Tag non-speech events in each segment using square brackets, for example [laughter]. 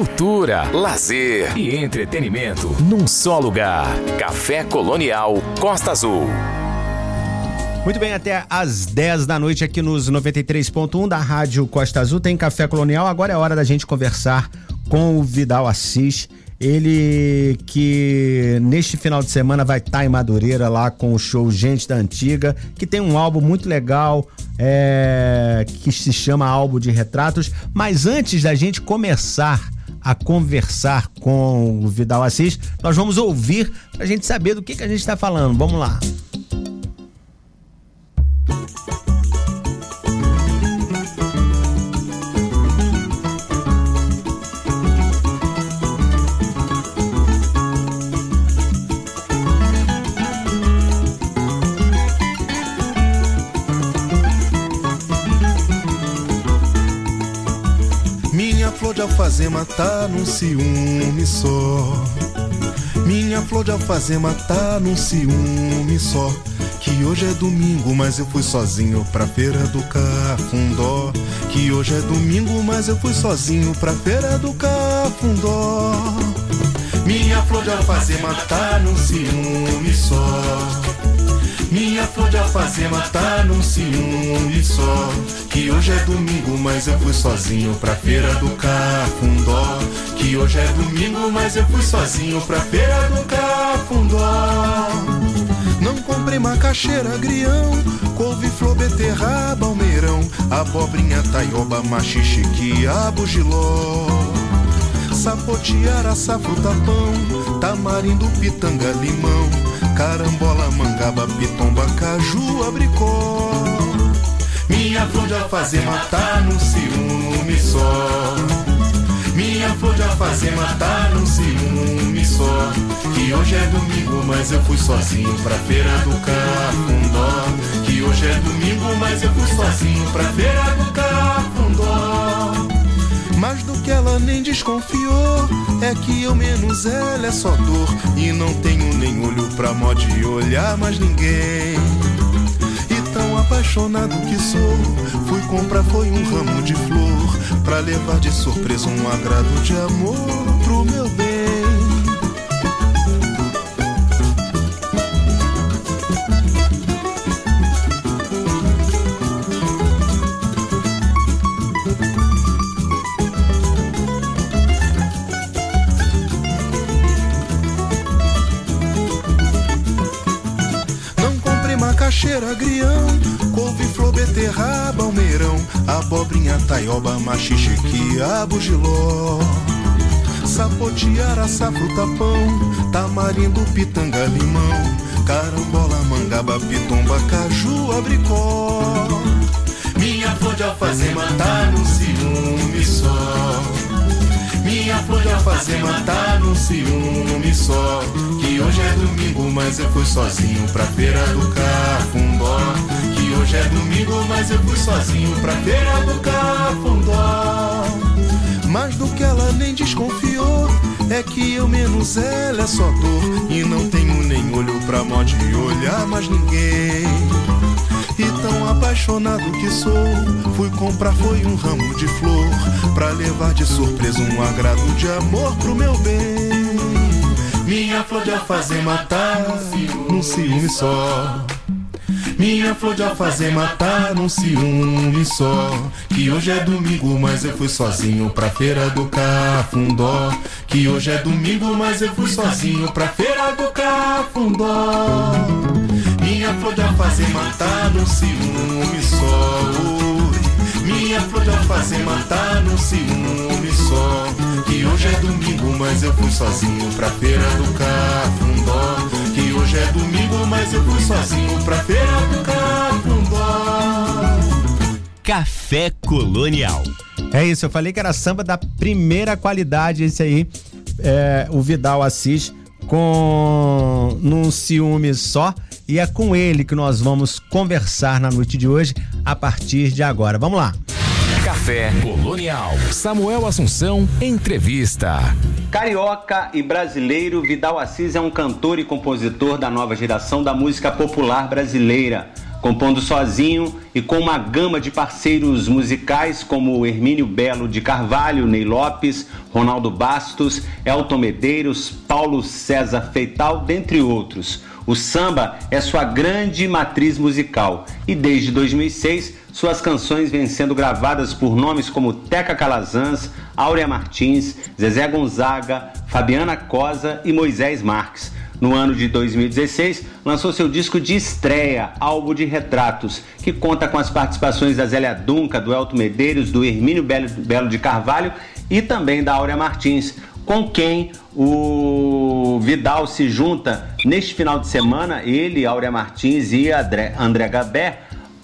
cultura, lazer e entretenimento num só lugar. Café Colonial Costa Azul. Muito bem, até às 10 da noite aqui nos 93.1 da Rádio Costa Azul tem Café Colonial. Agora é hora da gente conversar com o Vidal Assis. Ele que neste final de semana vai estar em Madureira lá com o show Gente da Antiga, que tem um álbum muito legal, é, que se chama Álbum de Retratos. Mas antes da gente começar a conversar com o Vidal Assis, nós vamos ouvir para a gente saber do que, que a gente está falando. Vamos lá. De alfazema tá num ciúme só. Minha flor de alfazema tá num ciúme só. Que hoje é domingo, mas eu fui sozinho pra feira do Cafundó. Que hoje é domingo, mas eu fui sozinho pra feira do Cafundó. Minha flor de alfazema tá num ciúme só. Minha flor de alfazema tá num ciúme só. Que hoje é domingo, mas eu fui sozinho pra feira do Cafundó. Que hoje é domingo, mas eu fui sozinho pra feira do Cafundó. Não comprei macaxeira, grião, couve, flor, beterraba, almeirão, abobrinha, taioba, machixe, quiabo, giló. Sapotiara, fruta, pão, tamarindo, pitanga, limão carambola, mangaba, pitomba, caju, abricó. Minha flor de alfazema tá num ciúme só. Minha flor de alfazema tá num ciúme só. Que hoje é domingo, mas eu fui sozinho pra feira do Cafundó. Que hoje é domingo, mas eu fui sozinho pra feira do Cafundó. Mas do que ela nem desconfiou É que eu menos ela é só dor. E não tenho nem olho pra mó de olhar mais ninguém. E tão apaixonado que sou Fui comprar foi um ramo de flor. Pra levar de surpresa um agrado de amor pro beterraba, almeirão, abobrinha, taioba, machixe, quiabo, giló. Sapotiara, fruta, pão, tamarindo, pitanga, limão, carambola, mangaba, pitomba, caju, abricó. Minha flor de alfazema tá no ciúme só. Minha flor de alfazema tá no ciúme só. Que hoje é domingo, mas eu fui sozinho pra feira do Cafundó. Hoje é domingo, mas eu fui sozinho pra feira do Cafundó. Mas do que ela nem desconfiou é que eu menos ela é só dor e não tenho nem olho pra mó de olhar mais ninguém. E tão apaixonado que sou, fui comprar foi um ramo de flor pra levar de surpresa um agrado de amor pro meu bem. Minha flor de alfazema tá num ciúme só. Minha flor de alfazema tá num ciúme só. Que hoje é domingo, mas eu fui sozinho pra feira do Cafundó. Que hoje é domingo, mas eu fui sozinho pra feira do Cafundó. Minha flor de alfazema tá num ciúme só. Minha flor de alfazema tá num ciúme só. Que hoje é domingo, mas eu fui sozinho pra feira do Cafundó. Que hoje é domingo, mas eu fui sozinho pra feira do Cafundó. Café Colonial. É isso, eu falei que era samba da primeira qualidade, esse aí. É, o Vidal Assis com Num Ciúme Só. E é com ele que nós vamos conversar na noite de hoje, a partir de agora. Vamos lá. Café Colonial. Samuel Assunção, entrevista. Carioca e brasileiro, Vidal Assis é um cantor e compositor da nova geração da música popular brasileira. compondo sozinho e com uma gama de parceiros musicais como Hermínio Belo de Carvalho, Ney Lopes, Ronaldo Bastos, Elton Medeiros, Paulo César Feital, dentre outros. O samba é sua grande matriz musical e desde 2006 suas canções vêm sendo gravadas por nomes como Teca Calazans, Áurea Martins, Zezé Gonzaga, Fabiana Cosa e Moisés Marques. No ano de 2016, lançou seu disco de estreia, Álbum de Retratos, que conta com as participações da Zélia Dunca, do Elton Medeiros, do Hermínio Belo de Carvalho e também da Áurea Martins, com quem o Vidal se junta neste final de semana, ele, Áurea Martins e André Gabé,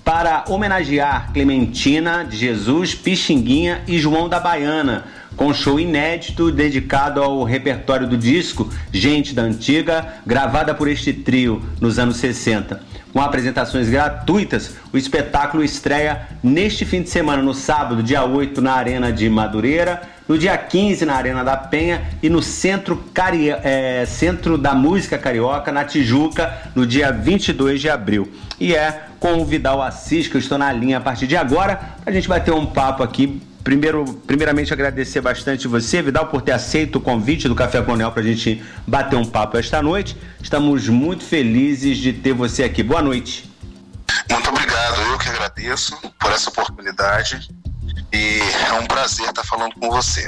para homenagear Clementina de Jesus, Pixinguinha e João da Baiana com show inédito dedicado ao repertório do disco Gente da Antiga, gravada por este trio nos anos 60. Com apresentações gratuitas, o espetáculo estreia neste fim de semana, no sábado, dia 8, na Arena de Madureira, no dia 15 na Arena da Penha e no Centro, Cari... É, Centro da Música Carioca, na Tijuca, no dia 22 de abril. E é com o Vidal Assis que eu estou na linha a partir de agora, a gente bater um papo aqui Primeiro, primeiramente agradecer bastante você, Vidal, por ter aceito o convite do Café Colonial para a gente bater um papo esta noite. Estamos muito felizes de ter você aqui. Boa noite. Muito obrigado, eu que agradeço por essa oportunidade e é um prazer estar falando com você.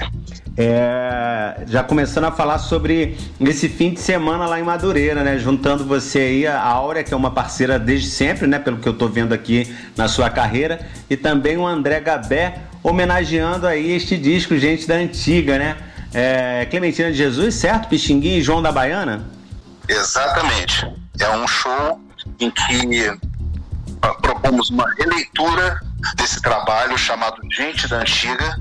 É, já começando a falar sobre esse fim de semana lá em Madureira, né? Juntando você aí, a Áurea, que é uma parceira desde sempre, né? Pelo que eu estou vendo aqui na sua carreira, e também o André Gabé, homenageando aí este disco, gente da antiga, né? É, Clementina de Jesus, certo? Pixinguinha e João da Baiana? Exatamente. É um show em que propomos uma releitura desse trabalho chamado Gente da Antiga,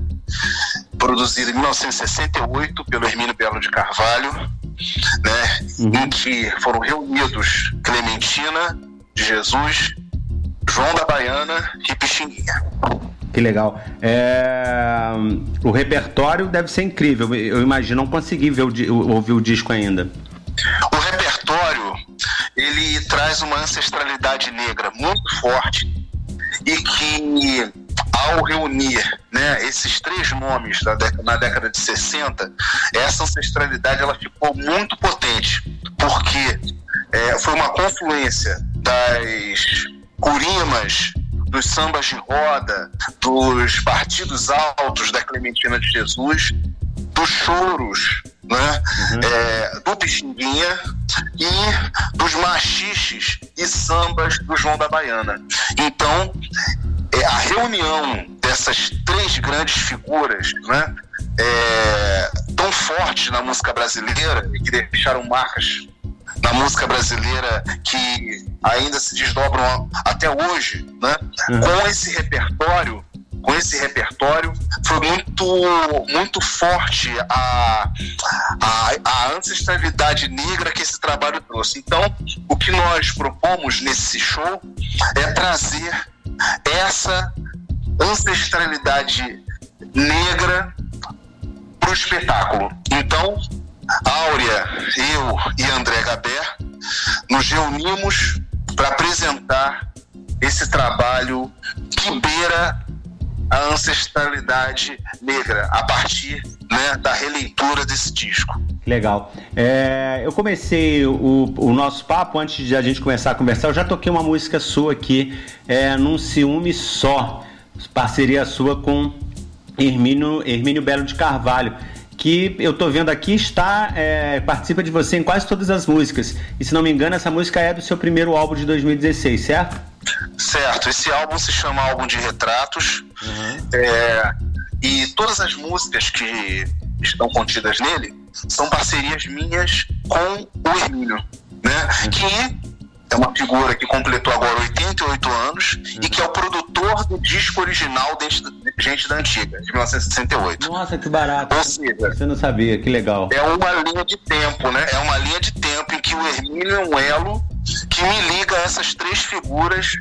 produzido em 1968 pelo Hermínio Belo de Carvalho, né, uhum. em que foram reunidos Clementina de Jesus, João da Baiana e Pixinguinha. Que legal. É... O repertório deve ser incrível. Eu imagino não consegui ver o, ouvir o disco ainda. O repertório ele traz uma ancestralidade negra muito forte e que ao reunir né, esses três nomes década, na década de 60, essa ancestralidade ela ficou muito potente, porque é, foi uma confluência das curimas dos sambas de roda, dos partidos altos da Clementina de Jesus, dos choros, né? Uhum. É, do Pixinguinha e dos machiches e sambas do João da Baiana. Então, é, a reunião dessas três grandes figuras, né? É, tão fortes na música brasileira e que deixaram marcas na música brasileira que ainda se desdobram até hoje, né? Uhum. Com esse repertório, com esse repertório, foi muito, muito forte a, a, a ancestralidade negra que esse trabalho trouxe. Então, o que nós propomos nesse show é trazer essa ancestralidade negra para o espetáculo. Então, Áurea, eu e André Gabé nos reunimos para apresentar esse trabalho que beira a ancestralidade negra a partir né, da releitura desse disco. Legal. É, eu comecei o, o, nosso papo antes de a gente começar a conversar. Eu já toquei uma música sua aqui, é, num ciúme só, parceria sua com Hermínio, Hermínio Belo de Carvalho que eu tô vendo aqui está é, participa de você em quase todas as músicas. E se não me engano, essa música é do seu primeiro álbum de 2016, certo? Certo. Esse álbum se chama Álbum de Retratos. Uhum. É, e todas as músicas que estão contidas nele são parcerias minhas com o Hermínio, né? Uhum. Que é uma figura que completou agora 88 anos uhum. e que é o produtor do disco original de Gente da Antiga, de 1968. Nossa, que barato. Ou seja, você não sabia, que legal. É uma linha de tempo, né? É uma linha de tempo em que o Hermínio é um elo que me liga a essas três figuras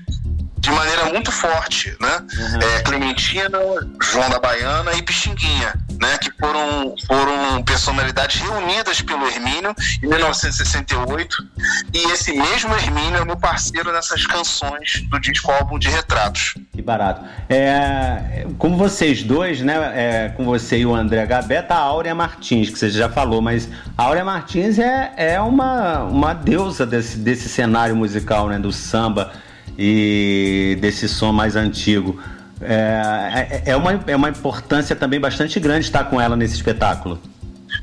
de maneira muito forte, né? Uhum. É, Clementina, João da Baiana e Pixinguinha, né? Que foram, foram personalidades reunidas pelo Hermínio em 1968 e esse mesmo Hermínio é meu parceiro nessas canções do disco álbum de retratos. Que barato. É, como vocês dois, né, é, com você e o André Gabé, tá a Áurea Martins, que você já falou, mas a Áurea Martins é, é uma, uma deusa desse, desse cenário musical, né, do samba e desse som mais antigo. É, é, é, uma, é uma importância também bastante grande estar com ela nesse espetáculo.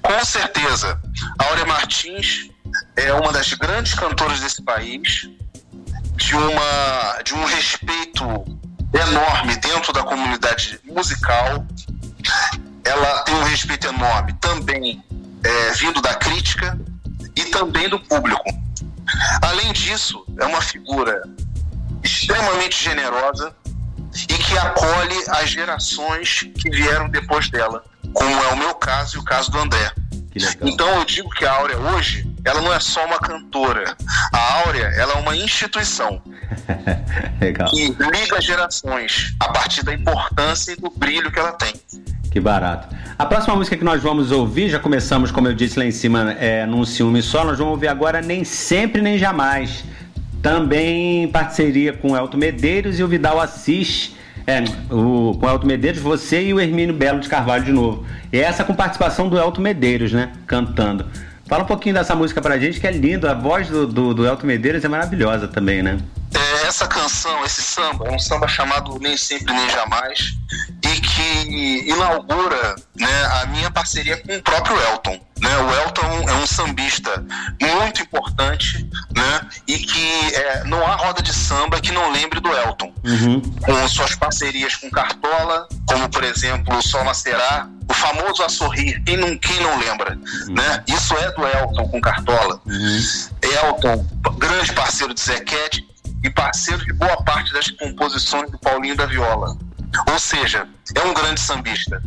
Com certeza. A Áurea Martins é uma das grandes cantoras desse país, de, uma, de um respeito enorme dentro da comunidade musical. Ela tem um respeito enorme também é, vindo da crítica e também do público. Além disso, é uma figura extremamente generosa, e que acolhe as gerações que vieram depois dela, como é o meu caso e o caso do André. Então eu digo que a Áurea hoje, ela não é só uma cantora. A Áurea, ela é uma instituição. [laughs] Legal. Que liga gerações a partir da importância e do brilho que ela tem. Que barato. A próxima música que nós vamos ouvir, já começamos, como eu disse lá em cima, é, num ciúme só, nós vamos ouvir agora Nem Sempre Nem Jamais também em parceria com o Elton Medeiros e o Vidal Assis. É, o, com o Elton Medeiros, você e o Hermínio Belo de Carvalho de novo. E essa com participação do Elton Medeiros, né? Cantando. Fala um pouquinho dessa música pra gente, que é lindo. A voz do, do, do Elton Medeiros é maravilhosa também, né? É, essa canção, esse samba, é um samba chamado Nem Sempre Nem Jamais e que inaugura né, a minha parceria com o próprio Elton. Né? O Elton é um sambista muito importante né? e que é, não há roda de samba que não lembre do Elton. Uhum. Com suas parcerias com Cartola, como por exemplo o Sol Nascerá, o famoso A Sorrir, quem não, quem não lembra? Uhum. Né? Isso é do Elton com Cartola. Uhum. Elton, grande parceiro de Zequete e parceiro de boa parte das composições do Paulinho da Viola. Ou seja, é um grande sambista.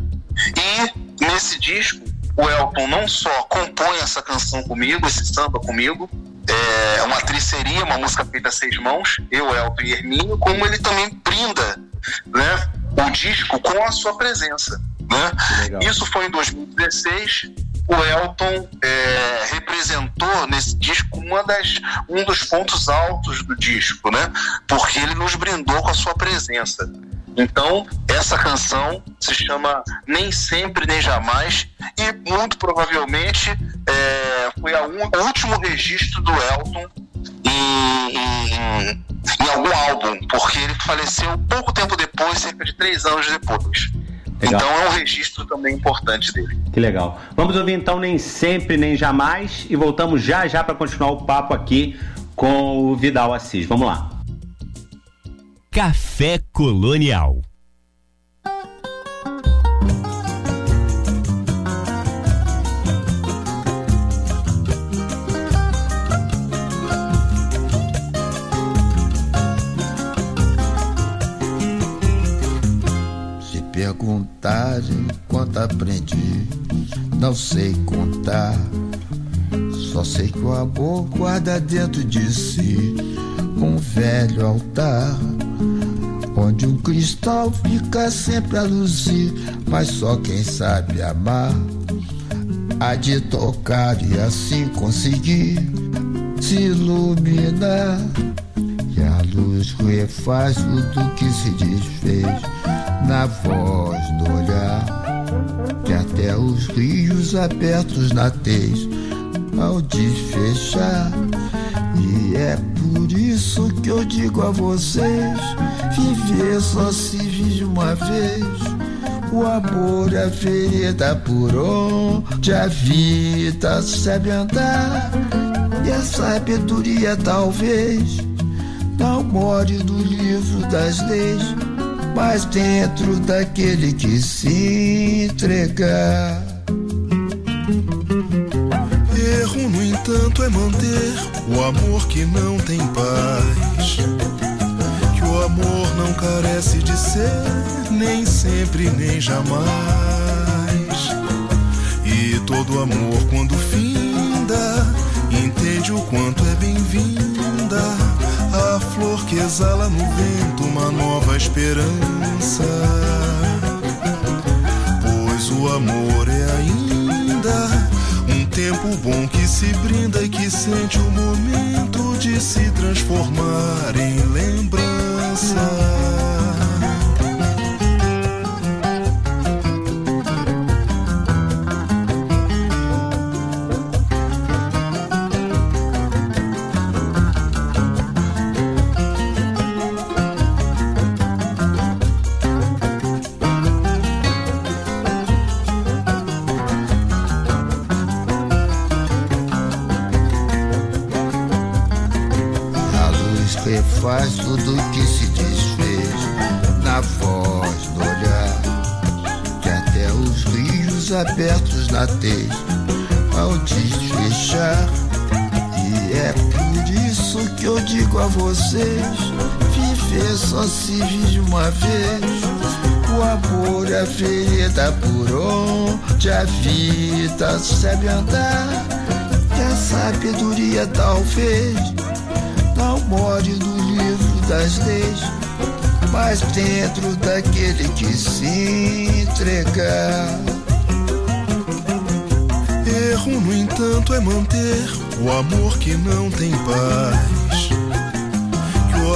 E nesse disco, o Elton não só compõe essa canção comigo, esse samba comigo, é uma triceria, uma música feita a seis mãos, eu, Elton e Hermínio, como ele também brinda né, o disco com a sua presença. Né? Isso foi em 2016. O Elton é, representou nesse disco uma das, um dos pontos altos do disco, né? Porque ele nos brindou com a sua presença. Então, essa canção se chama Nem Sempre Nem Jamais e muito provavelmente é, foi um, o último registro do Elton em, em, em, algum álbum, porque ele faleceu pouco tempo depois, cerca de três anos depois. Legal. Então é um registro também importante dele. Que legal. Vamos ouvir então Nem Sempre Nem Jamais e voltamos já já para continuar o papo aqui com o Vidal Assis. Vamos lá. Café Colonial. Se perguntarem quanto aprendi, não sei contar. Só sei que o amor guarda dentro de si um velho altar onde um cristal fica sempre a luzir, mas só quem sabe amar há de tocar e assim conseguir se iluminar. E a luz refaz tudo que se desfez na voz do olhar, que até os rios abertos na tez ao desfechar. E é por isso que eu digo a vocês Viver só se vive uma vez. O amor é ferida por onde a vida sabe andar. E a sabedoria talvez não more no livro das leis, mas dentro daquele que se entregar. Entanto, é manter o amor que não tem paz o amor não carece de ser, nem sempre, nem jamais. E todo amor, quando finda, entende o quanto é bem-vinda a flor que exala no vento uma nova esperança. Pois o amor é ainda tempo bom que se brinda e que sente o momento de se transformar em lembrança. Se vive uma vez. O amor é a vereda por onde a vida sabe andar. E a sabedoria talvez não more no livro das leis, mas dentro daquele que se entregar. Erro, no entanto, é manter o amor que não tem paz.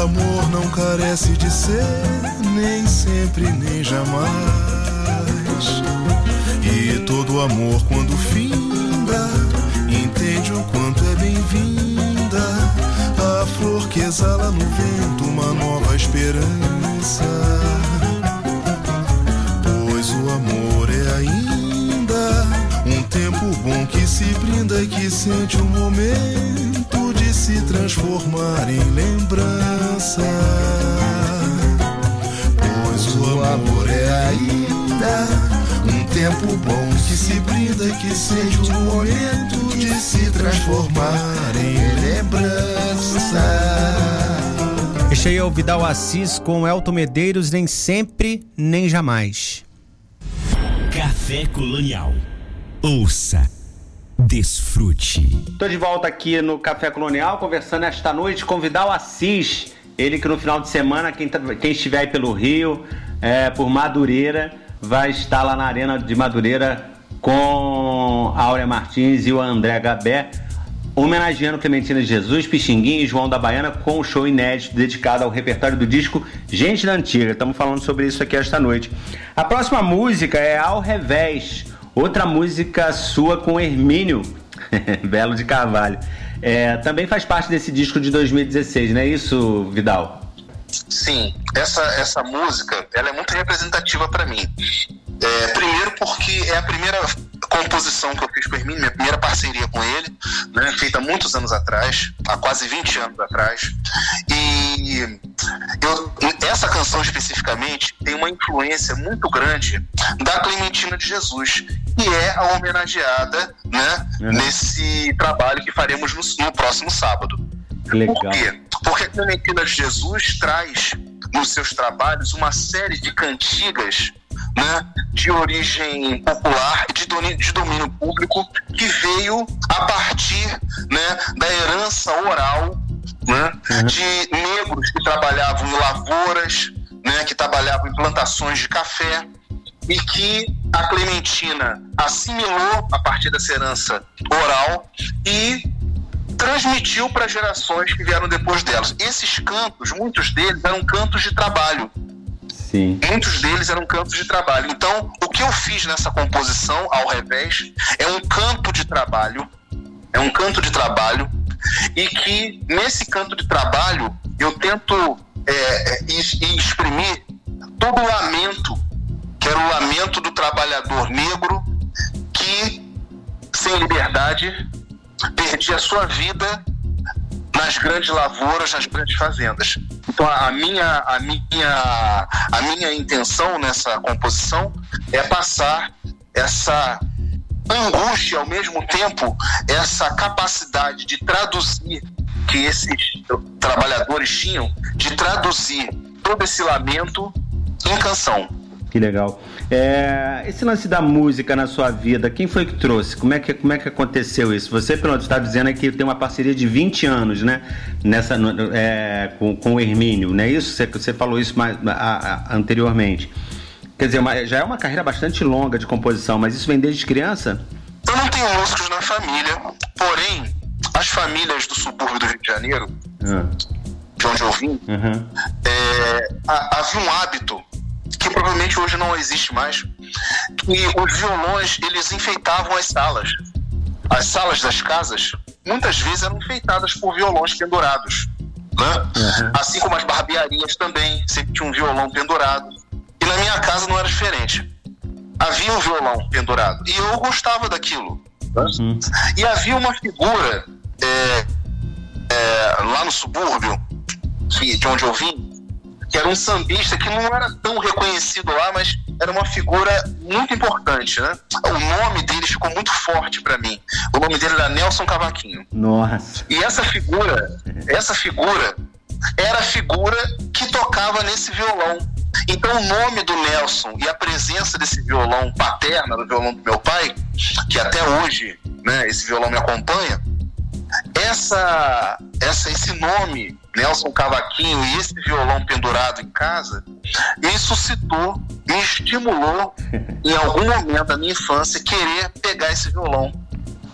Amor não carece de ser, nem sempre, nem jamais. E todo amor, quando finda, entende o quanto é bem-vinda a flor que exala no vento uma nova esperança. Pois o amor é ainda um tempo bom que se brinda e que sente o momento de se transformar em lembrança. Pois o amor é ainda um tempo bom que se brinda, que seja o momento de se transformar em lembrança. Este aí é o Vidal Assis com Elton Medeiros, nem sempre, nem jamais. Café Colonial. Ouça. Desfrute. Estou de volta aqui no Café Colonial, conversando esta noite com Vidal Assis. Ele que no final de semana, quem, tá, quem estiver aí pelo Rio, é, por Madureira, vai estar lá na Arena de Madureira com a Áurea Martins e o André Gabé, homenageando Clementina Jesus, Pixinguinha e João da Baiana com um show inédito dedicado ao repertório do disco Gente da Antiga. Estamos falando sobre isso aqui esta noite. A próxima música é Ao Revés, outra música sua com Hermínio [laughs] Belo de Carvalho. É, também faz parte desse disco de 2016, não é isso, Vidal? Sim, essa, essa música ela é muito representativa para mim. É, primeiro porque é a primeira composição que eu fiz com o Hermínio, minha primeira parceria com ele, né, feita muitos anos atrás, há quase 20 anos atrás. E eu, essa canção especificamente tem uma influência muito grande da Clementina de Jesus, que é a homenageada né, uhum. nesse trabalho que faremos no, no próximo sábado. Legal. Por quê? Porque a Clementina de Jesus traz nos seus trabalhos uma série de cantigas né, de origem popular de domínio, de domínio público que veio a partir né, da herança oral né, uhum. de negros que trabalhavam em lavouras, né, que trabalhavam em plantações de café e que a Clementina assimilou a partir dessa herança oral e transmitiu para gerações que vieram depois delas. Esses cantos, muitos deles eram cantos de trabalho. Sim. Muitos deles eram cantos de trabalho. Então, o que eu fiz nessa composição, ao revés, é um canto de trabalho. É um canto de trabalho. E que nesse canto de trabalho eu tento é, é exprimir todo o lamento, que era o lamento do trabalhador negro que, sem liberdade, perdi a sua vida nas grandes lavouras, nas grandes fazendas. Então a minha, a minha, a minha intenção nessa composição é passar essa angústia ao mesmo tempo, essa capacidade de traduzir que esses trabalhadores tinham, de traduzir todo esse lamento em canção. Que legal. É, esse lance da música na sua vida, quem foi que trouxe? Como é que, como é que aconteceu isso? Você, pelo está dizendo que tem uma parceria de 20 anos, né? Nessa, é, com, com o Hermínio, não é isso? Você, você falou isso mais, a, a, anteriormente. Quer dizer, uma, já é uma carreira bastante longa de composição, mas isso vem desde criança? Eu não tenho músicos na família, porém, as famílias do subúrbio do Rio de Janeiro, uhum. de onde eu vim, uhum. é, havia um hábito que provavelmente hoje não existe mais, que os violões eles enfeitavam as salas. As salas das casas muitas vezes eram enfeitadas por violões pendurados. Né? Uhum. Assim como as barbearias também, sempre tinha um violão pendurado. E na minha casa não era diferente. Havia um violão pendurado. E eu gostava daquilo. Né? Uhum. E havia uma figura é, é, lá no subúrbio, de onde eu vim, que era um sambista que não era tão reconhecido lá, mas era uma figura muito importante, né? O nome dele ficou muito forte para mim. O nome dele era Nelson Cavaquinho. Nossa. E essa figura, essa figura era a figura que tocava nesse violão. Então o nome do Nelson e a presença desse violão paterna, do violão do meu pai, que até hoje, né, esse violão me acompanha, essa, essa, esse nome, Nelson Cavaquinho, e esse violão pendurado em casa, me suscitou, me estimulou, [laughs] em algum momento da minha infância, querer pegar esse violão.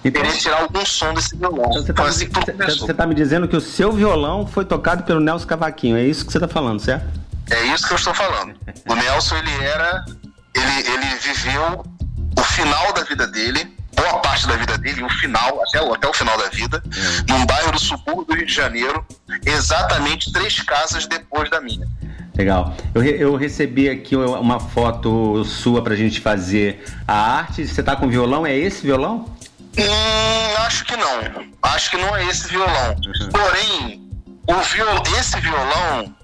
Então, querer tirar algum som desse violão. Então, você está assim tá me dizendo que o seu violão foi tocado pelo Nelson Cavaquinho, é isso que você está falando, certo? É isso que eu estou falando. O Nelson, ele era. Ele, ele viveu o final da vida dele boa parte da vida dele, o final, até o, até o final da vida, é. num bairro do subúrbio do Rio de Janeiro, exatamente três casas depois da minha. Legal. Eu, eu recebi aqui uma foto sua pra gente fazer a arte. Você tá com violão? É esse violão? Hum, acho que não. Acho que não é esse violão. Uhum. Porém, o viol... esse violão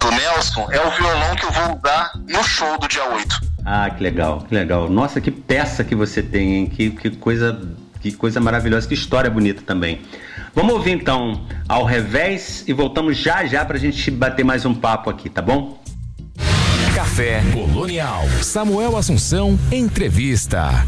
do Nelson é o violão que eu vou usar no show do dia 8. Ah, que legal, que legal. Nossa, que peça que você tem, hein? Que, que coisa, que coisa maravilhosa, que história bonita também. Vamos ouvir então ao revés e voltamos já já para a gente bater mais um papo aqui, tá bom? Café Colonial. Samuel Assunção, entrevista.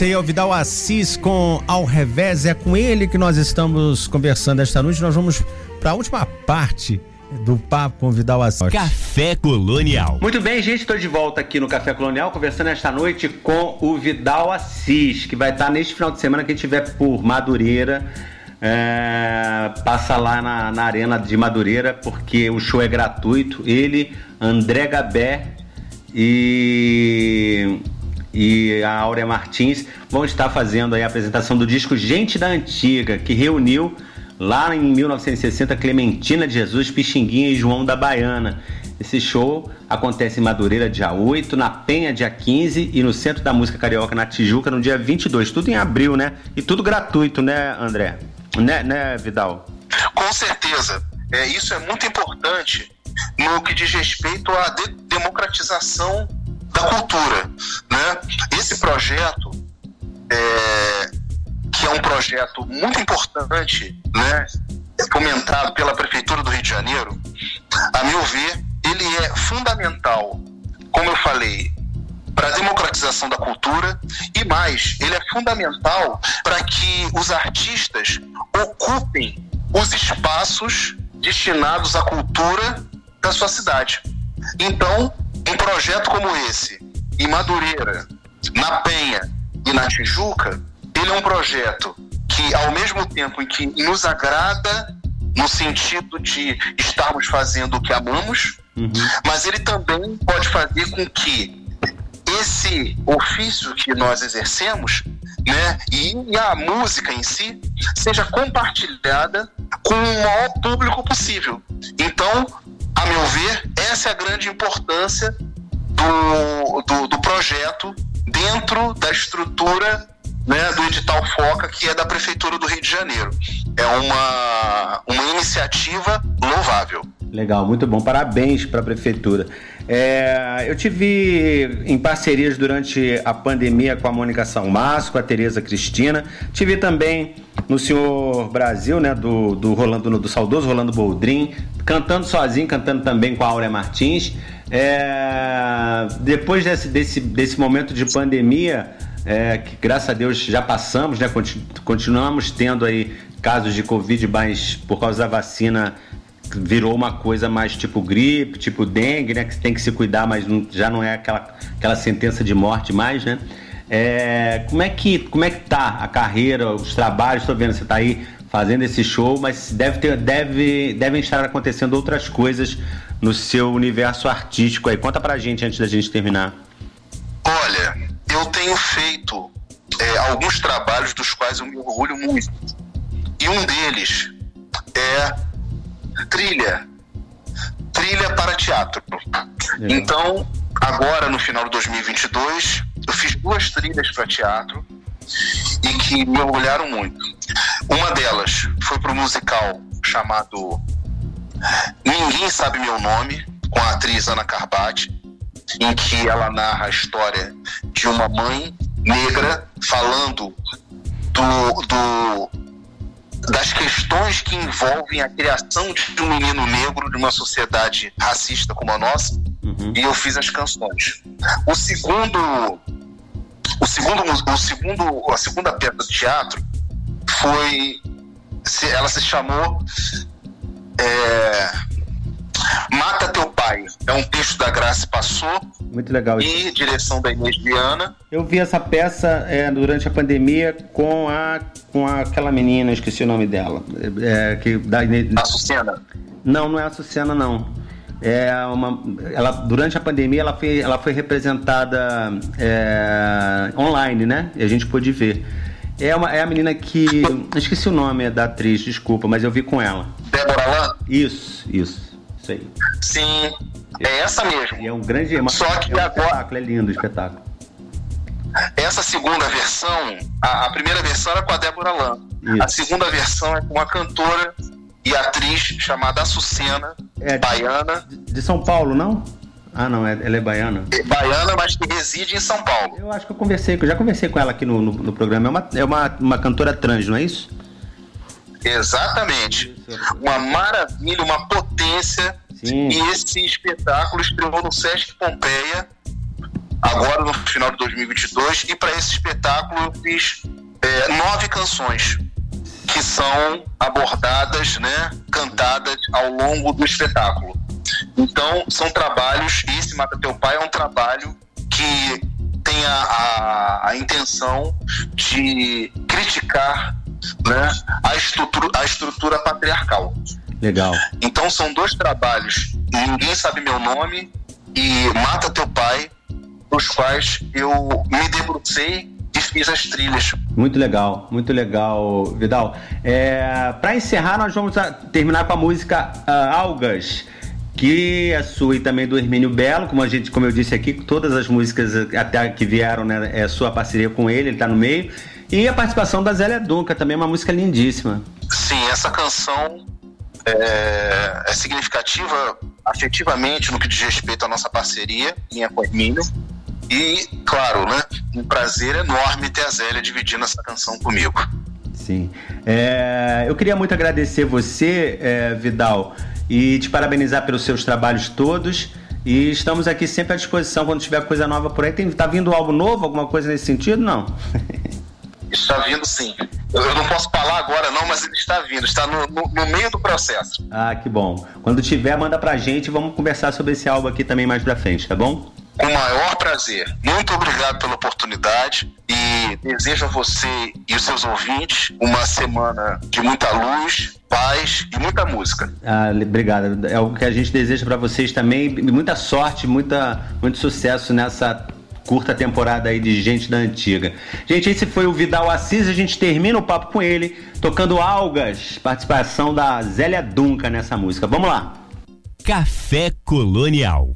Esse aí é o Vidal Assis com Ao Revés. É com ele que nós estamos conversando esta noite. Nós vamos para a última parte do papo com o Vidal Assis. Café Colonial. Muito bem, gente, estou de volta aqui no Café Colonial, conversando esta noite com o Vidal Assis, que vai estar neste final de semana, quem estiver por Madureira, é, passa lá na, na Arena de Madureira, porque o show é gratuito. Ele, André Gabé e, e a Áurea Martins vão estar fazendo a apresentação do disco Gente da Antiga, que reuniu lá em 1960 Clementina de Jesus, Pixinguinha e João da Baiana. Esse show acontece em Madureira dia 8, na Penha dia 15 e no Centro da Música Carioca na Tijuca no dia 22. Tudo em abril, né? E tudo gratuito, né, André? Né, né Vidal? Com certeza. É, isso é muito importante no que diz respeito à de- democratização da cultura. Né? Esse projeto, é, que é um projeto muito importante, né, fomentado pela Prefeitura do Rio de Janeiro, a meu ver, ele é fundamental, como eu falei, para a democratização da cultura e mais, ele é fundamental para que os artistas ocupem os espaços destinados à cultura da sua cidade. Então, um projeto como esse, em Madureira, na Penha e na Tijuca, ele é um projeto que, ao mesmo tempo em que nos agrada, no sentido de estarmos fazendo o que amamos, mas ele também pode fazer com que esse ofício que nós exercemos, né, e a música em si, seja compartilhada com o maior público possível. Então, a meu ver, essa é a grande importância do, do, do projeto dentro da estrutura né, do edital Foca, que é da Prefeitura do Rio de Janeiro. É uma, uma iniciativa louvável. Legal, muito bom. Parabéns para a prefeitura. É, eu tive em parcerias durante a pandemia com a Mônica Salmaço, com a Tereza Cristina. Tive também no Senhor Brasil, né, do, do Rolando, do saudoso Rolando Boldrin, cantando sozinho, cantando também com a Áurea Martins. É, depois desse, desse, desse momento de pandemia, é, que graças a Deus já passamos, né, continu- continuamos tendo aí casos de Covid, mas por causa da vacina virou uma coisa mais tipo gripe, tipo dengue, né? Que tem que se cuidar, mas não- já não é aquela, aquela sentença de morte mais, né? É, como, é que, como é que tá a carreira, os trabalhos? Estou vendo, você está aí fazendo esse show, mas deve ter, deve, devem estar acontecendo outras coisas no seu universo artístico aí. Conta pra gente antes da gente terminar. Olha, eu tenho feito é, alguns trabalhos dos quais eu me orgulho muito. E um deles é trilha. Trilha para teatro. Legal. Então, agora no final de 2022, eu fiz duas trilhas para teatro e que me orgulharam muito. Uma delas foi para o musical chamado Ninguém Sabe Meu Nome, com a atriz Ana Carbati, em que ela narra a história de uma mãe negra falando do, do, das questões que envolvem a criação de um menino negro de uma sociedade racista como a nossa, uhum. e eu fiz as canções. O segundo, o segundo, o segundo, a segunda peça de teatro foi, ela se chamou é, Mata Teu Pai. É um texto da Graça Passou. Muito legal. E direção da Inês Viana. Eu vi essa peça é, durante a pandemia com a com aquela menina, esqueci o nome dela. É, que da Inês... Açucena. Não, não é Açucena, não. É uma, ela, durante a pandemia ela foi, ela foi representada é, online, né? E a gente pôde ver. É, uma, é a menina que. Esqueci o nome da atriz, desculpa, mas eu vi com ela. Débora Lan? Isso, isso. Aí. Sim, é essa mesmo. E é um grande. É uma, Só que é um agora. Espetáculo, é lindo o espetáculo. Essa segunda versão, a, a primeira versão era com a Débora Lan. Isso. A segunda versão é com uma cantora e atriz chamada Açucena, é, baiana. De, de São Paulo, não? Ah, não, é, ela é baiana. É baiana, mas que reside em São Paulo. Eu acho que eu conversei, eu já conversei com ela aqui no, no, no programa. É, uma, é uma, uma cantora trans, não é isso? Exatamente. Uma maravilha, uma potência. Sim. E esse espetáculo estreou no Sesc Pompeia, agora no final de 2022. E para esse espetáculo eu fiz é, nove canções que são abordadas, né, cantadas ao longo do espetáculo. Então, são trabalhos, e esse Mata Teu Pai é um trabalho que tem a, a, a intenção de criticar né, a, estrutura, a estrutura patriarcal. Legal. Então, são dois trabalhos, Ninguém Sabe Meu Nome e Mata Teu Pai, dos quais eu me debrucei e fiz as trilhas. Muito legal, muito legal, Vidal. É, Para encerrar, nós vamos terminar com a música uh, Algas que é sua e também do Hermínio Belo, como a gente, como eu disse aqui, todas as músicas até que vieram, né, é sua parceria com ele, ele está no meio. E a participação da Zélia Dunca, também é uma música lindíssima. Sim, essa canção é, é significativa afetivamente no que diz respeito à nossa parceria, minha com Hermínio. E, claro, né, um prazer enorme ter a Zélia dividindo essa canção comigo. Sim. É, eu queria muito agradecer você, é, Vidal, e te parabenizar pelos seus trabalhos todos. E estamos aqui sempre à disposição quando tiver coisa nova por aí. Tem, tá vindo algo novo, alguma coisa nesse sentido? Não. [laughs] Está vindo sim. Eu não posso falar agora não, mas ele está vindo, está no, no, no, meio do processo. Ah, que bom. Quando tiver, manda pra gente e vamos conversar sobre esse álbum aqui também mais pra frente, tá bom? Com o maior prazer. Muito obrigado pela oportunidade e desejo a você e os seus ouvintes uma semana de muita luz, paz e muita música. Ah, obrigado. É o que a gente deseja para vocês também. Muita sorte, muita, muito sucesso nessa curta temporada aí de gente da antiga. Gente, esse foi o Vidal Assis, a gente termina o papo com ele, tocando Algas, participação da Zélia Dunca nessa música. Vamos lá. Café Colonial.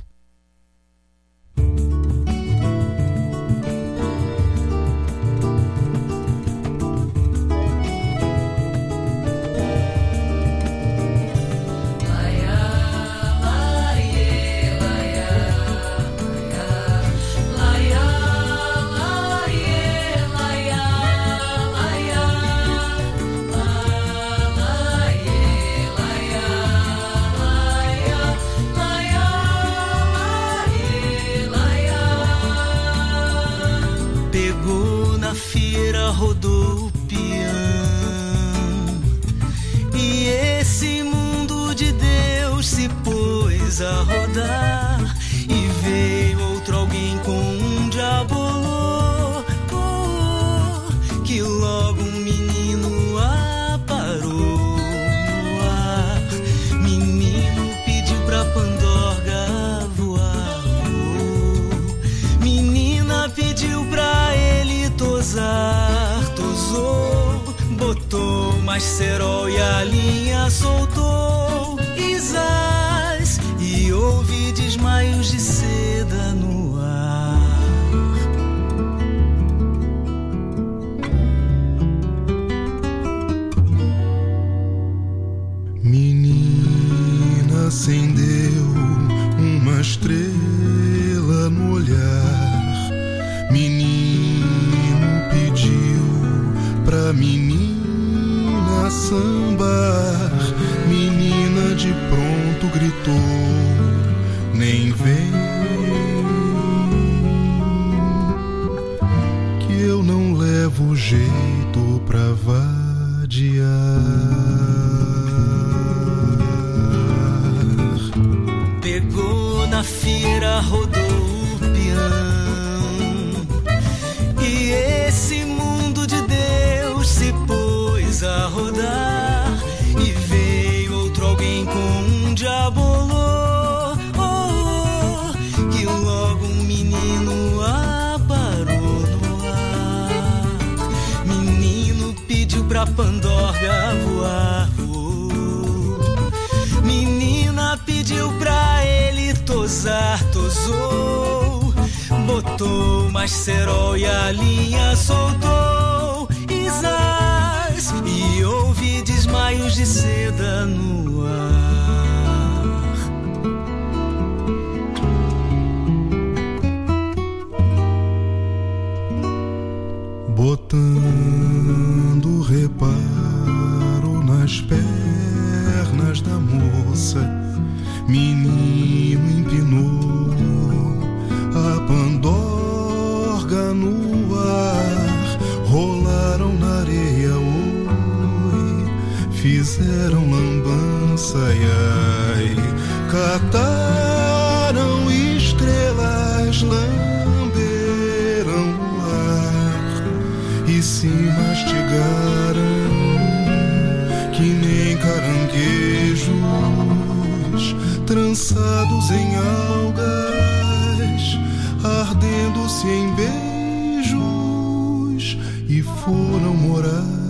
Mastigaram que nem caranguejos trançados em algas, ardendo-se em beijos e foram morar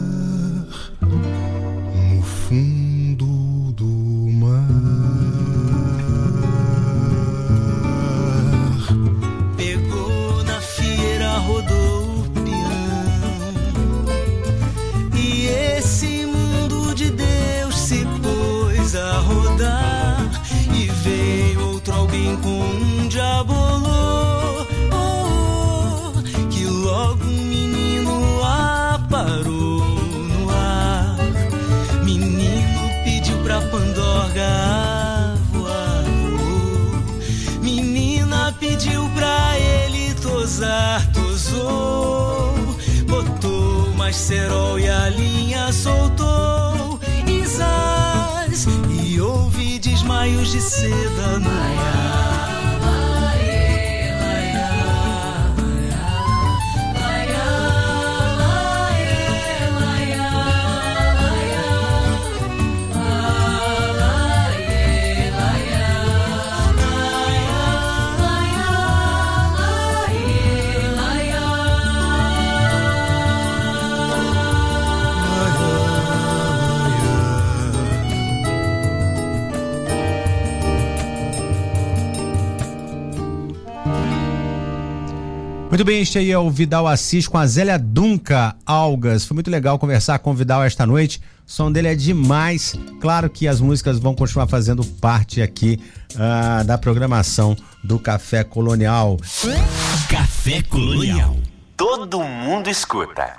cerol e a linha soltou. Isás e houve desmaios de seda no Muito bem, este aí é o Vidal Assis com a Zélia Dunca Algas. Foi muito legal conversar com o Vidal esta noite. O som dele é demais. Claro que as músicas vão continuar fazendo parte aqui ah, da programação do Café Colonial. Café Colonial. Todo mundo escuta.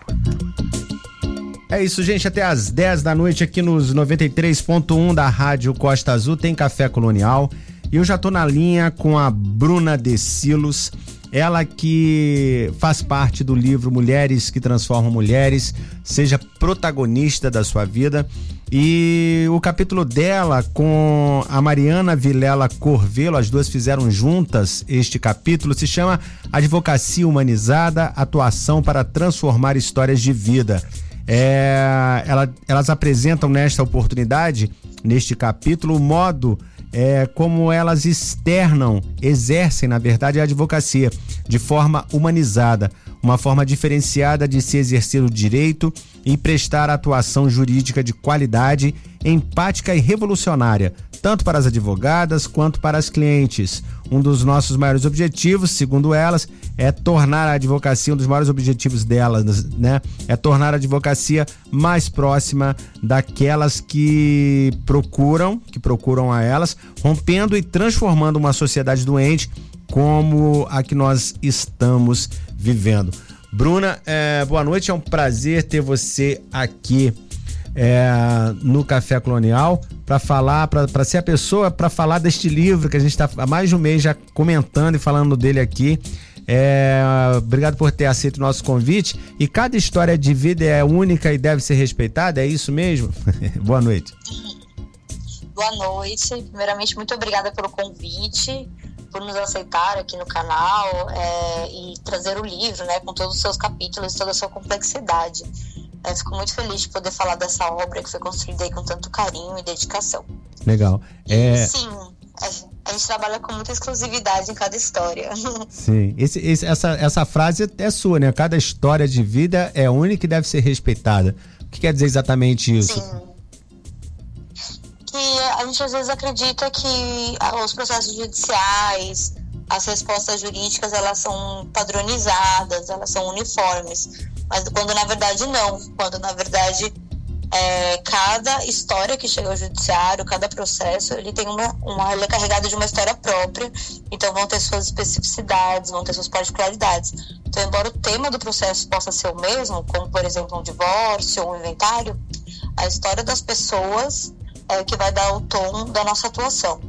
É isso, gente. Até às 10 da noite aqui nos 93.1 da Rádio Costa Azul tem Café Colonial. E eu já tô na linha com a Bruna De Silos. Ela que faz parte do livro Mulheres que Transformam Mulheres, seja protagonista da sua vida. E o capítulo dela com a Mariana Vilela Corvelo, as duas fizeram juntas este capítulo, se chama Advocacia Humanizada Atuação para Transformar Histórias de Vida. É, ela- elas apresentam nesta oportunidade, neste capítulo, o modo é, como elas externam, exercem, na verdade, a advocacia de forma humanizada, uma forma diferenciada de se exercer o direito e prestar atuação jurídica de qualidade, empática e revolucionária, tanto para as advogadas quanto para as clientes. Um dos nossos maiores objetivos, segundo elas, é tornar a advocacia um dos maiores objetivos delas, né? É tornar a advocacia mais próxima daquelas que procuram, que procuram a elas, rompendo e transformando uma sociedade doente como a que nós estamos vivendo. Bruna, é, boa noite, é um prazer ter você aqui é, no Café Colonial para falar, para ser a pessoa para falar deste livro que a gente está há mais de um mês já comentando e falando dele aqui. É, obrigado por ter aceito o nosso convite. E cada história de vida é única e deve ser respeitada, é isso mesmo? [laughs] Boa noite. Boa noite. Primeiramente, muito obrigada pelo convite, por nos aceitar aqui no canal é, e trazer o livro, né, com todos os seus capítulos, toda a sua complexidade. É, fico muito feliz de poder falar dessa obra que foi construída com tanto carinho e dedicação. Legal. É... Sim, a gente trabalha com muita exclusividade em cada história. [laughs] Sim, esse, esse, essa, essa frase é sua, né? Cada história de vida é única e deve ser respeitada. O que quer dizer exatamente isso? Sim que a gente às vezes acredita que os processos judiciais, as respostas jurídicas, elas são padronizadas, elas são uniformes. Mas quando na verdade não, quando na verdade é, cada história que chega ao judiciário, cada processo, ele tem uma, uma, ele é carregado de uma história própria, então vão ter suas especificidades, vão ter suas particularidades. Então, embora o tema do processo possa ser o mesmo, como por exemplo um divórcio ou um inventário, a história das pessoas é, que vai dar o tom da nossa atuação.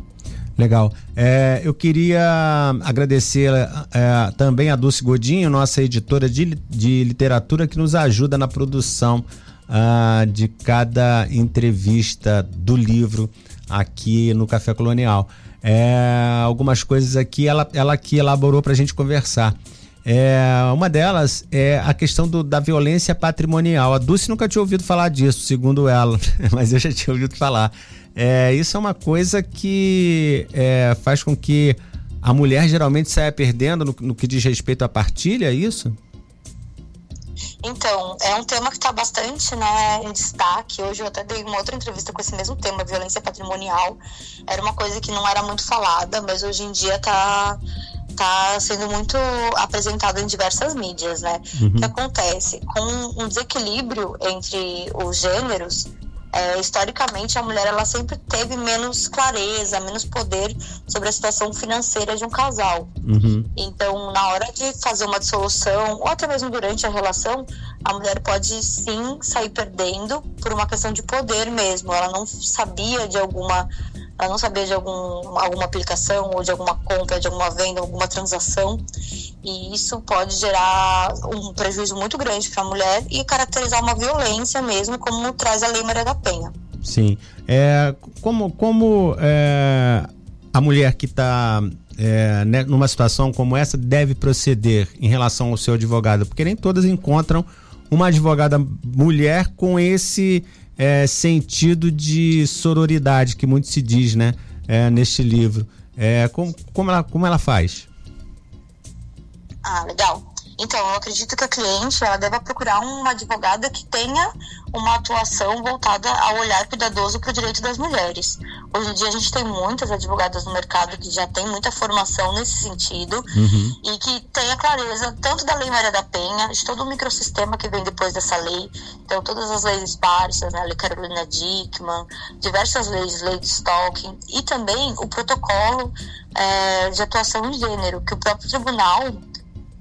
Legal. É, eu queria agradecer é, também a Dulce Godinho, nossa editora de, de literatura, que nos ajuda na produção ah, de cada entrevista do livro aqui no Café Colonial. É, algumas coisas aqui ela, ela que elaborou para a gente conversar. É, uma delas é a questão do, da violência patrimonial. A Dulce nunca tinha ouvido falar disso, segundo ela, [laughs] mas eu já tinha ouvido falar. É, isso é uma coisa que é, faz com que a mulher geralmente saia perdendo no, no que diz respeito à partilha, é isso? Então, é um tema que está bastante né, em destaque. Hoje eu até dei uma outra entrevista com esse mesmo tema, violência patrimonial. Era uma coisa que não era muito falada, mas hoje em dia está está sendo muito apresentado em diversas mídias, né? Uhum. O que acontece? Com um desequilíbrio entre os gêneros, é, historicamente a mulher ela sempre teve menos clareza, menos poder sobre a situação financeira de um casal. Uhum. Então, na hora de fazer uma dissolução, ou até mesmo durante a relação, a mulher pode sim sair perdendo por uma questão de poder mesmo. Ela não sabia de alguma ela não sabia de algum, alguma aplicação ou de alguma compra, de alguma venda, alguma transação. E isso pode gerar um prejuízo muito grande para a mulher e caracterizar uma violência mesmo, como traz a Lei Maria da Penha. Sim. É, como como é, a mulher que está é, né, numa situação como essa deve proceder em relação ao seu advogado? Porque nem todas encontram uma advogada mulher com esse é, sentido de sororidade que muito se diz, né, é, neste livro. É, como, como, ela, como ela faz? Ah, legal. Então, eu acredito que a cliente ela deve procurar uma advogada que tenha uma atuação voltada ao olhar cuidadoso para o direito das mulheres. Hoje em dia a gente tem muitas advogadas no mercado que já têm muita formação nesse sentido uhum. e que tenha clareza tanto da Lei Maria da Penha, de todo o microsistema que vem depois dessa lei, então todas as leis esparsas, né, a Lei Carolina Dickman, diversas leis, lei de stalking e também o protocolo é, de atuação em gênero, que o próprio tribunal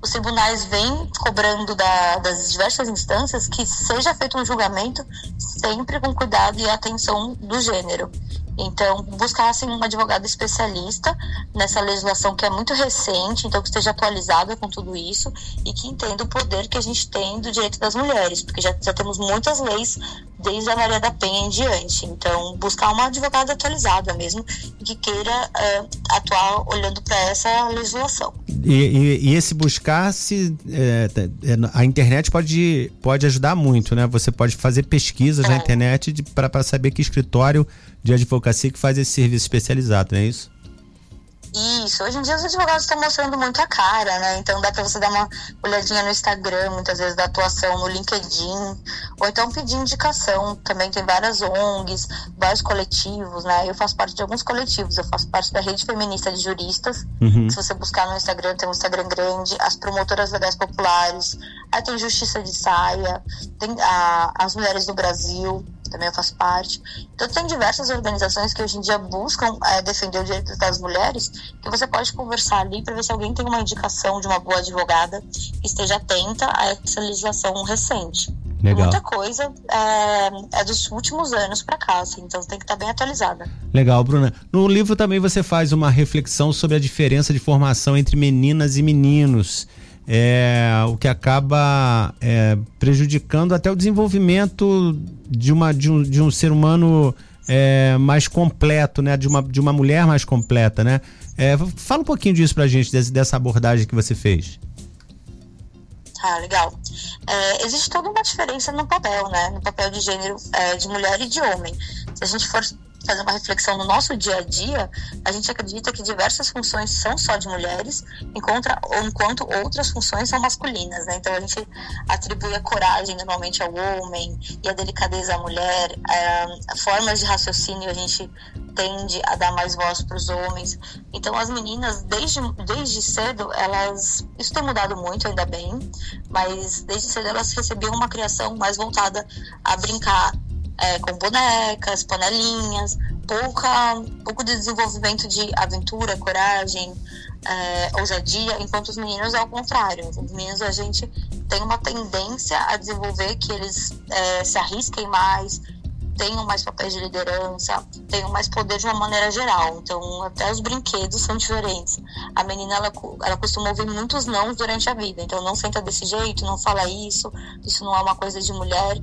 os tribunais vêm cobrando da, das diversas instâncias que seja feito um julgamento sempre com cuidado e atenção do gênero. Então, buscassem um advogado especialista nessa legislação que é muito recente, então que esteja atualizada com tudo isso e que entenda o poder que a gente tem do direito das mulheres, porque já, já temos muitas leis desde a Maria da Penha em diante. Então, buscar uma advogada atualizada mesmo que queira é, atuar olhando para essa legislação. E, e, e, esse buscar se é, a internet pode, pode ajudar muito, né? Você pode fazer pesquisas na é. internet para saber que escritório de advocacia que faz esse serviço especializado, não é isso? Isso, hoje em dia os advogados estão mostrando muito a cara, né? Então dá para você dar uma olhadinha no Instagram, muitas vezes da atuação no LinkedIn, ou então pedir indicação. Também tem várias ONGs, vários coletivos, né? Eu faço parte de alguns coletivos, eu faço parte da Rede Feminista de Juristas. Uhum. Se você buscar no Instagram, tem um Instagram grande, as promotoras legais populares, aí tem Justiça de Saia, tem a, as Mulheres do Brasil, também eu faço parte. Então tem diversas organizações que hoje em dia buscam é, defender o direito das mulheres, que você pode conversar ali para ver se alguém tem uma indicação de uma boa advogada que esteja atenta a essa legislação recente. Legal. Muita coisa é, é dos últimos anos para cá, assim, então tem que estar tá bem atualizada. Legal, Bruna. No livro também você faz uma reflexão sobre a diferença de formação entre meninas e meninos. É, o que acaba é, prejudicando até o desenvolvimento de, uma, de, um, de um ser humano é, mais completo, né? De uma, de uma mulher mais completa, né? É, fala um pouquinho disso pra gente, desse, dessa abordagem que você fez. Ah, legal. É, existe toda uma diferença no papel, né? No papel de gênero é, de mulher e de homem. Se a gente for fazer uma reflexão no nosso dia a dia, a gente acredita que diversas funções são só de mulheres, enquanto, outras funções são masculinas, né? Então a gente atribui a coragem normalmente ao homem e a delicadeza à mulher, é, formas de raciocínio a gente tende a dar mais voz para os homens. Então as meninas desde desde cedo elas isso tem mudado muito ainda bem, mas desde cedo elas recebiam uma criação mais voltada a brincar, é, com bonecas, panelinhas, pouca, pouco de desenvolvimento de aventura, coragem, é, ousadia, enquanto os meninos é ao contrário. Os meninos a gente tem uma tendência a desenvolver que eles é, se arrisquem mais, tenham mais papéis de liderança, tenham mais poder de uma maneira geral. Então, até os brinquedos são diferentes. A menina, ela, ela costuma ouvir muitos não durante a vida. Então, não senta desse jeito, não fala isso, isso não é uma coisa de mulher.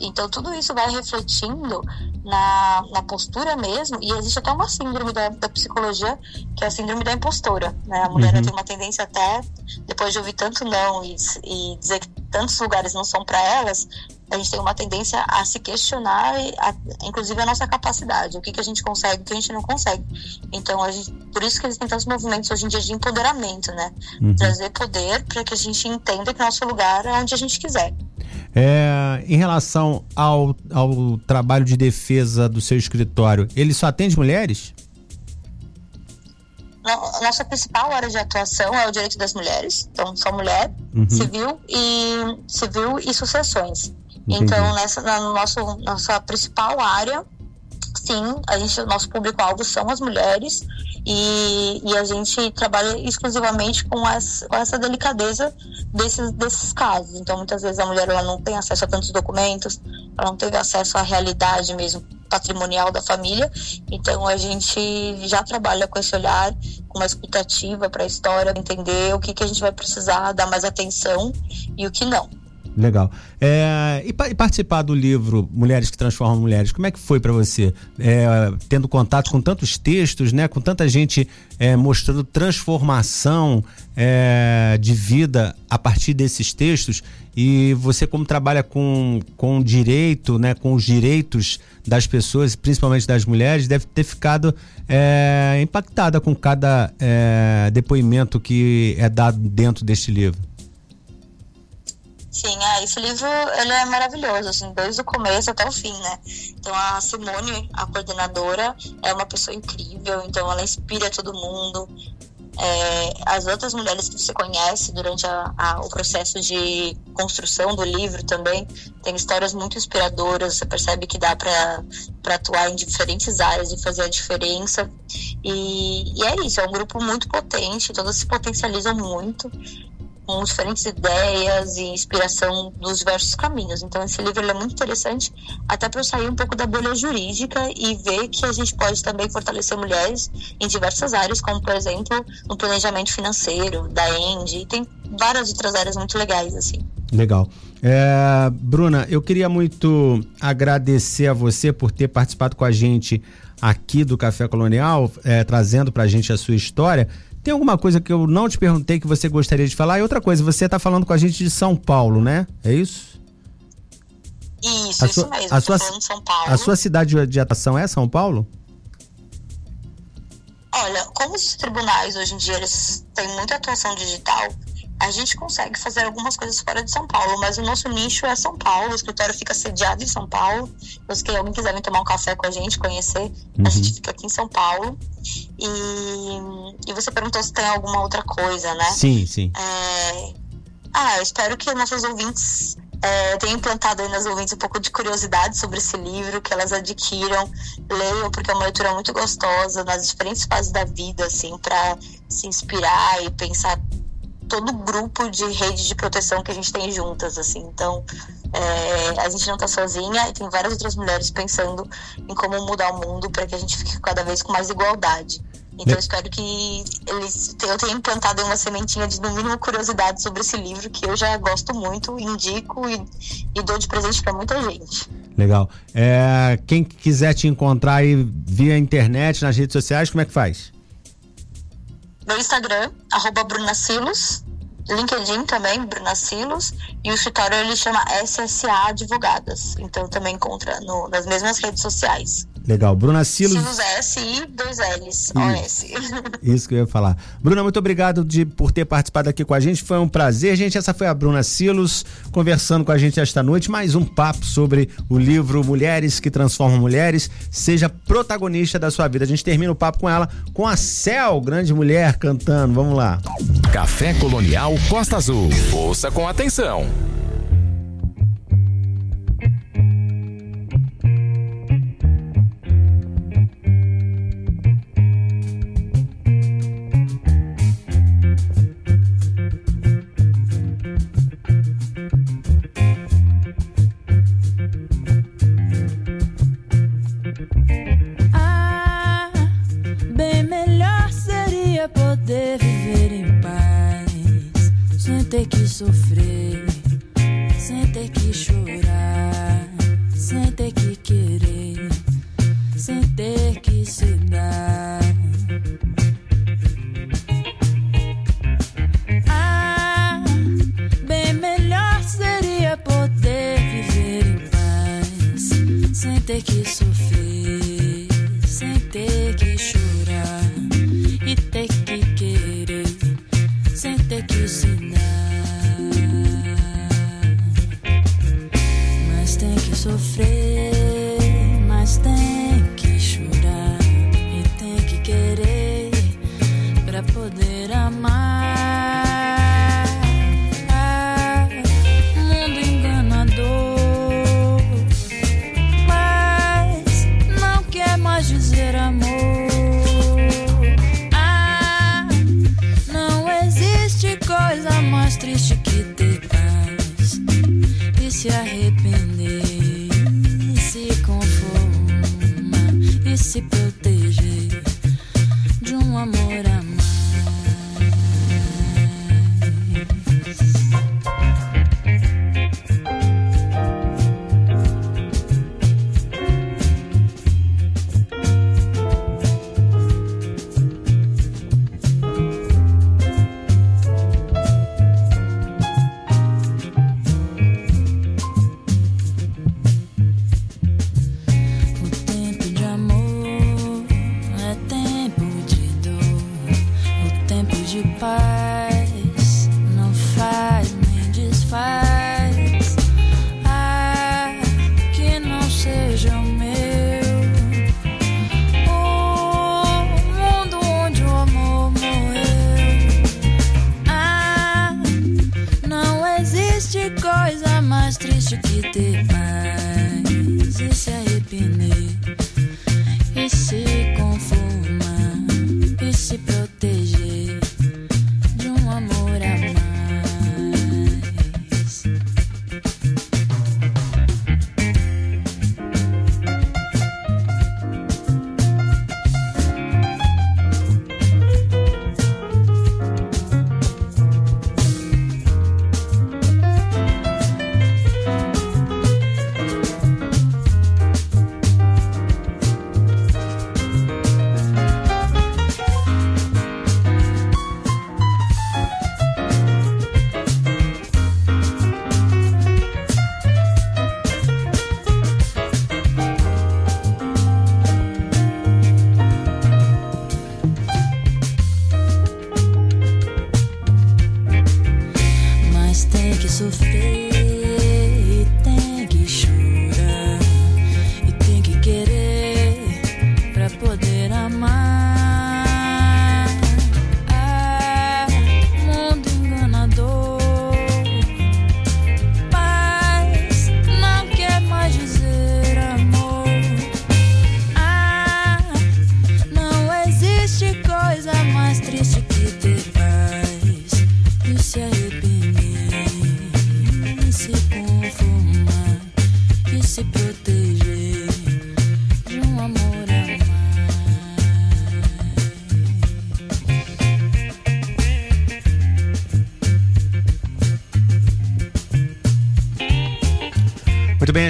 Então, tudo isso vai refletindo na, na postura mesmo, e existe até uma síndrome da, da psicologia, que é a síndrome da impostora. Né? A mulher uhum. tem uma tendência até, depois de ouvir tanto não e, e dizer que tantos lugares não são para elas, a gente tem uma tendência a se questionar, a, inclusive a nossa capacidade, o que, que a gente consegue, o que a gente não consegue. Então, a gente, por isso que existem tantos movimentos hoje em dia de empoderamento, né? Uhum. Trazer poder para que a gente entenda que nosso lugar é onde a gente quiser. É, em relação ao, ao trabalho de defesa do seu escritório, ele só atende mulheres? nossa principal área de atuação é o direito das mulheres, então só mulher, uhum. civil e civil e sucessões. Então nessa na nosso, nossa principal área, sim, a gente nosso público alvo são as mulheres e, e a gente trabalha exclusivamente com, as, com essa delicadeza desses, desses casos. Então, muitas vezes a mulher ela não tem acesso a tantos documentos, ela não teve acesso à realidade mesmo patrimonial da família. Então, a gente já trabalha com esse olhar, com uma escutativa para a história, entender o que, que a gente vai precisar dar mais atenção e o que não. Legal. É, e, e, participar do livro Mulheres que Transformam Mulheres, como é que foi para você? É, tendo contato com tantos textos, né? Com tanta gente é, mostrando transformação é, de vida a partir desses textos e você como trabalha com, com direito, né? Com os direitos das pessoas, principalmente das mulheres, deve ter ficado é, impactada com cada é, depoimento que é dado dentro deste livro. Sim, é, esse livro ele é maravilhoso, assim, desde o começo até o fim, né? Então a Simone, a coordenadora, é uma pessoa incrível, então ela inspira todo mundo. É, as outras mulheres que você conhece durante a, a, o processo de construção do livro também tem histórias muito inspiradoras. Você percebe que dá para atuar em diferentes áreas e fazer a diferença. E, e, é isso, é um grupo muito potente, todas se potencializam muito com diferentes ideias e inspiração dos diversos caminhos. Então, esse livro é muito interessante, até para eu sair um pouco da bolha jurídica e ver que a gente pode também fortalecer mulheres em diversas áreas, como, por exemplo, no planejamento financeiro, da END, e tem várias outras áreas muito legais, assim. Legal. É, Bruna, eu queria muito agradecer a você por ter participado com a gente aqui do Café Colonial, é, trazendo para a gente a sua história. Tem alguma coisa que eu não te perguntei que você gostaria de falar? E outra coisa, você está falando com a gente de São Paulo, né? É isso? Isso, a isso sua, mesmo. A sua, São Paulo. A sua cidade de atuação é São Paulo? Olha, como os tribunais hoje em dia eles têm muita atuação digital, a gente consegue fazer algumas coisas fora de São Paulo, mas o nosso nicho é São Paulo, o escritório fica sediado em São Paulo. Então, se alguém quiser vir tomar um café com a gente, conhecer, uhum. a gente fica aqui em São Paulo. E, e você perguntou se tem alguma outra coisa, né? Sim, sim. É... Ah, eu espero que nossos ouvintes é, tenham implantado aí nas ouvintes um pouco de curiosidade sobre esse livro, que elas adquiram, leiam, porque é uma leitura muito gostosa nas diferentes fases da vida, assim, para se inspirar e pensar todo o grupo de rede de proteção que a gente tem juntas, assim. Então, é, a gente não está sozinha e tem várias outras mulheres pensando em como mudar o mundo para que a gente fique cada vez com mais igualdade. Então, eu espero que eles eu tenha implantado uma sementinha de, no mínimo, curiosidade sobre esse livro, que eu já gosto muito, indico e, e dou de presente para muita gente. Legal. É, quem quiser te encontrar aí via internet, nas redes sociais, como é que faz? Meu Instagram, arroba Bruna Silos, LinkedIn também, Bruna Silos, e o escritório ele chama SSA Advogadas. Então também encontra no, nas mesmas redes sociais. Legal. Bruna Silos. Silos S e dois L's, OS. [laughs] Isso que eu ia falar. Bruna, muito obrigado de, por ter participado aqui com a gente. Foi um prazer, gente. Essa foi a Bruna Silos conversando com a gente esta noite. Mais um papo sobre o livro Mulheres que Transformam Mulheres. Seja protagonista da sua vida. A gente termina o papo com ela, com a Cel, grande mulher, cantando. Vamos lá. Café Colonial Costa Azul. Ouça com atenção.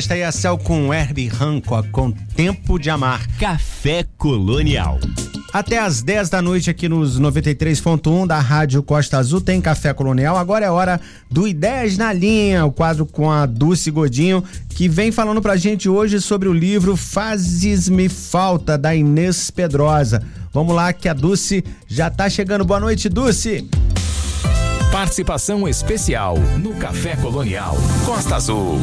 Esta aí é a Cel com Herbie Hancock com Tempo de Amar. Café Colonial. Até às 10 da noite aqui nos 93.1 da Rádio Costa Azul tem Café Colonial. Agora é hora do Ideias na Linha, o quadro com a Dulce Godinho, que vem falando pra gente hoje sobre o livro Fazes-me Falta, da Inês Pedrosa. Vamos lá que a Dulce já tá chegando. Boa noite, Dulce. Participação especial no Café Colonial. Costa Azul.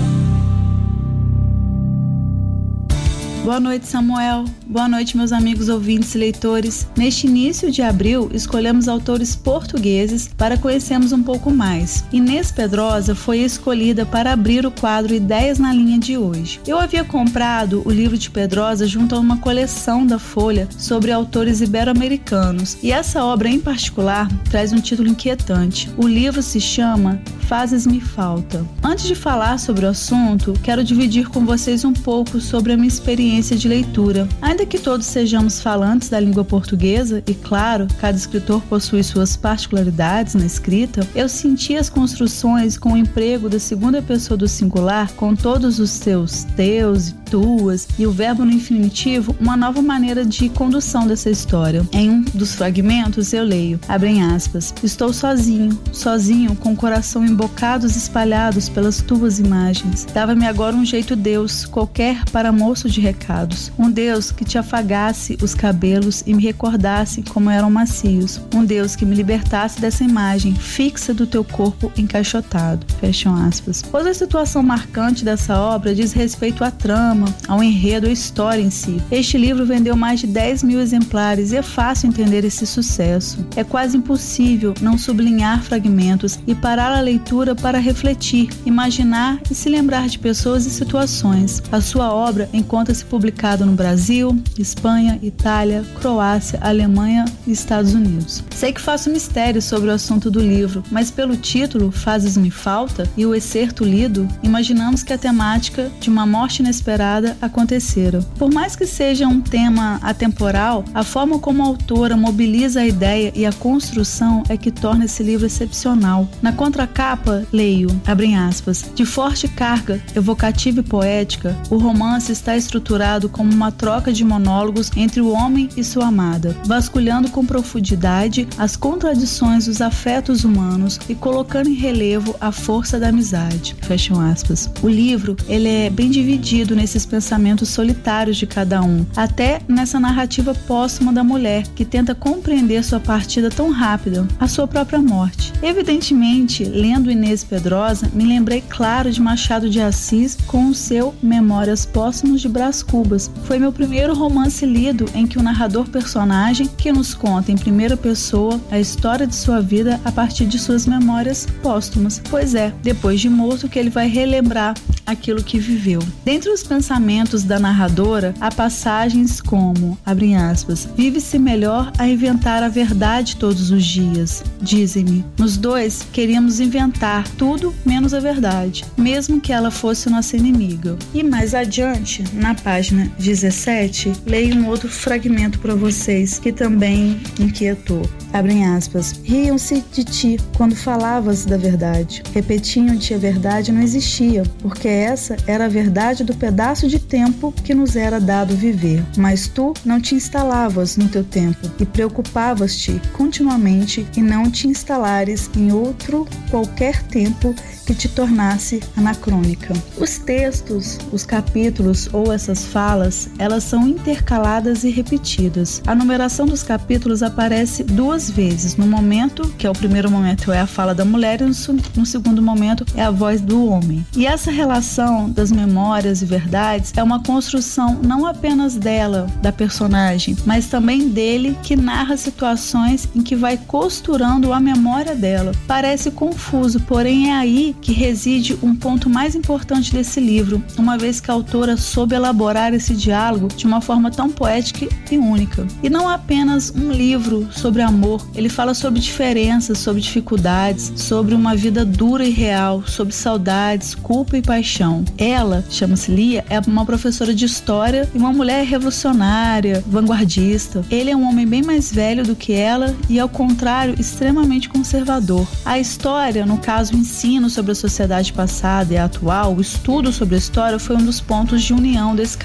Boa noite, Samuel. Boa noite, meus amigos ouvintes e leitores. Neste início de abril, escolhemos autores portugueses para conhecermos um pouco mais. Inês Pedrosa foi escolhida para abrir o quadro Ideias na Linha de hoje. Eu havia comprado o livro de Pedrosa junto a uma coleção da Folha sobre autores ibero-americanos, e essa obra em particular traz um título inquietante. O livro se chama Fazes-me Falta. Antes de falar sobre o assunto, quero dividir com vocês um pouco sobre a minha experiência de leitura. Ainda que todos sejamos falantes da língua portuguesa, e claro, cada escritor possui suas particularidades na escrita, eu senti as construções com o emprego da segunda pessoa do singular, com todos os seus teus e tuas e o verbo no infinitivo, uma nova maneira de condução dessa história. Em um dos fragmentos eu leio, abrem aspas, estou sozinho, sozinho, com o coração em bocados espalhados pelas tuas imagens. Dava-me agora um jeito Deus, qualquer para moço de recados. Um Deus que te afagasse os cabelos e me recordasse como eram macios. Um Deus que me libertasse dessa imagem fixa do teu corpo encaixotado. Fecham aspas. Outra situação marcante dessa obra diz respeito à trama, ao enredo, à história em si. Este livro vendeu mais de 10 mil exemplares e é fácil entender esse sucesso. É quase impossível não sublinhar fragmentos e parar a leitura para refletir, imaginar e se lembrar de pessoas e situações. A sua obra encontra-se publicada no Brasil, Espanha, Itália, Croácia, Alemanha e Estados Unidos. Sei que faço mistério sobre o assunto do livro, mas pelo título Fazes-me Falta e o excerto lido, imaginamos que a temática de uma morte inesperada acontecera. Por mais que seja um tema atemporal, a forma como a autora mobiliza a ideia e a construção é que torna esse livro excepcional. Na contracapa, capa, leio, abrem aspas, de forte carga evocativa e poética, o romance está estruturado como uma troca de monólogos entre o homem e sua amada, vasculhando com profundidade as contradições dos afetos humanos e colocando em relevo a força da amizade. Fecham aspas. O livro, ele é bem dividido nesses pensamentos solitários de cada um, até nessa narrativa póstuma da mulher, que tenta compreender sua partida tão rápida, a sua própria morte. Evidentemente, lendo Inês Pedrosa, me lembrei claro de Machado de Assis com o seu Memórias Póstumos de Brás Cubas. Foi meu primeiro romance lido em que o narrador personagem que nos conta em primeira pessoa a história de sua vida a partir de suas memórias póstumas. Pois é, depois de morto que ele vai relembrar aquilo que viveu. Dentre os pensamentos da narradora, há passagens como, abre aspas, vive-se melhor a inventar a verdade todos os dias. Dizem-me, nos dois queríamos inventar tudo menos a verdade, mesmo que ela fosse nossa inimiga. E mais adiante, na página 17, leio um outro fragmento para vocês que também inquietou. Abrem aspas. Riam-se de ti quando falavas da verdade. Repetiam-te a verdade não existia, porque essa era a verdade do pedaço de tempo que nos era dado viver. Mas tu não te instalavas no teu tempo e preocupavas-te continuamente em não te instalares em outro qualquer tempo que te tornasse anacrônica. Os textos, os capítulos ou essas falas, elas são intercaladas e repetidas. A numeração dos capítulos aparece duas vezes. No momento, que é o primeiro momento, é a fala da mulher, e no segundo momento é a voz do homem. E essa relação das memórias e verdades é uma construção não apenas dela, da personagem, mas também dele que narra situações em que vai costurando a memória dela. Parece confuso, porém é aí que reside um ponto mais importante desse livro, uma vez que a autora soube elaborar esse diálogo de uma forma tão poética e única. E não apenas um livro sobre amor, ele fala sobre diferenças, sobre dificuldades, sobre uma vida dura e real, sobre saudades, culpa e paixão. Ela, chama-se Lia, é uma professora de história e uma mulher revolucionária, vanguardista. Ele é um homem bem mais velho do que ela e, ao contrário, extremamente conservador. A história, no caso, o ensino sobre a sociedade passada e atual, o estudo sobre a história foi um dos pontos de união desse.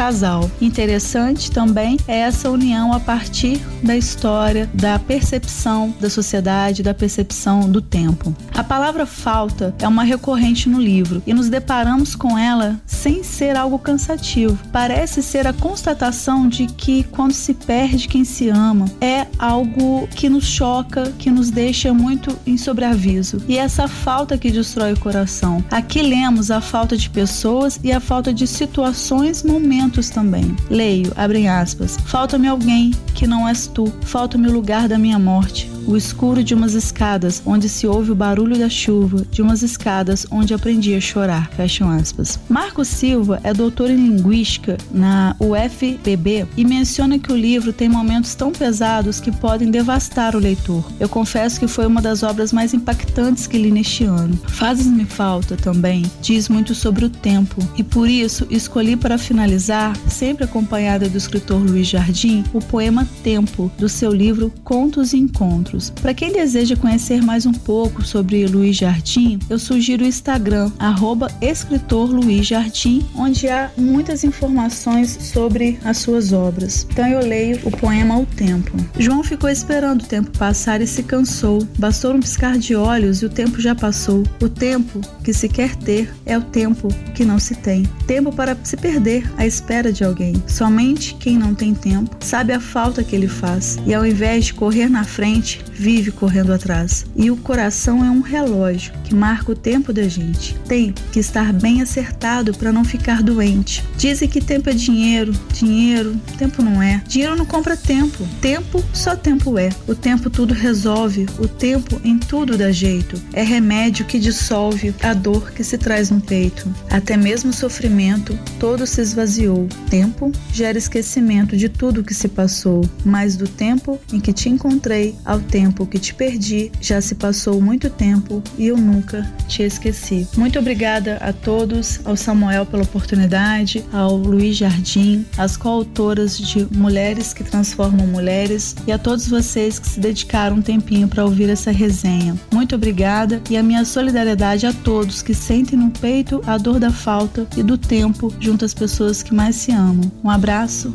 Interessante também é essa união a partir da história, da percepção da sociedade, da percepção do tempo. A palavra falta é uma recorrente no livro e nos deparamos com ela sem ser algo cansativo. Parece ser a constatação de que quando se perde quem se ama, é algo que nos choca, que nos deixa muito em sobreaviso. E essa falta que destrói o coração. Aqui lemos a falta de pessoas e a falta de situações, momentos também. Leio, abre aspas. Falta-me alguém que não és tu. Falta-me o lugar da minha morte o escuro de umas escadas onde se ouve o barulho da chuva, de umas escadas onde aprendi a chorar. Fecham aspas. Marco Silva é doutor em linguística na UFPB e menciona que o livro tem momentos tão pesados que podem devastar o leitor. Eu confesso que foi uma das obras mais impactantes que li neste ano. Fazes-me falta também diz muito sobre o tempo e por isso escolhi para finalizar, sempre acompanhada do escritor Luiz Jardim, o poema Tempo do seu livro Contos e Encontros. Para quem deseja conhecer mais um pouco sobre Luiz Jardim, eu sugiro o Instagram, arroba escritor Luiz Jardim, onde há muitas informações sobre as suas obras. Então eu leio o poema O Tempo. João ficou esperando o tempo passar e se cansou. Bastou um piscar de olhos e o tempo já passou. O tempo que se quer ter é o tempo que não se tem. Tempo para se perder à espera de alguém. Somente quem não tem tempo sabe a falta que ele faz. E ao invés de correr na frente, vive correndo atrás. E o coração é um relógio que marca o tempo da gente. Tem que estar bem acertado para não ficar doente. Dizem que tempo é dinheiro, dinheiro, tempo não é. Dinheiro não compra tempo. Tempo só tempo é. O tempo tudo resolve, o tempo em tudo dá jeito. É remédio que dissolve a dor que se traz no peito. Até mesmo o sofrimento, todo se esvaziou. Tempo gera esquecimento de tudo que se passou, mas do tempo em que te encontrei ao tempo que te perdi, já se passou muito tempo e eu nunca te esqueci. Muito obrigada a todos, ao Samuel pela oportunidade, ao Luiz Jardim, às coautoras de Mulheres que Transformam Mulheres e a todos vocês que se dedicaram um tempinho para ouvir essa resenha. Muito obrigada e a minha solidariedade a todos que sentem no peito a dor da falta e do tempo junto às pessoas que mais se amam. Um abraço